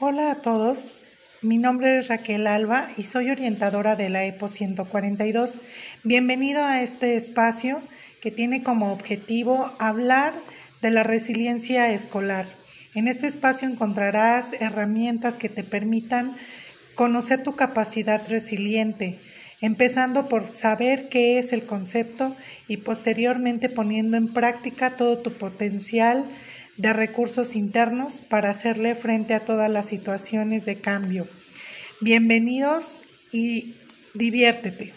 Hola a todos, mi nombre es Raquel Alba y soy orientadora de la EPO 142. Bienvenido a este espacio que tiene como objetivo hablar de la resiliencia escolar. En este espacio encontrarás herramientas que te permitan conocer tu capacidad resiliente, empezando por saber qué es el concepto y posteriormente poniendo en práctica todo tu potencial de recursos internos para hacerle frente a todas las situaciones de cambio. Bienvenidos y diviértete.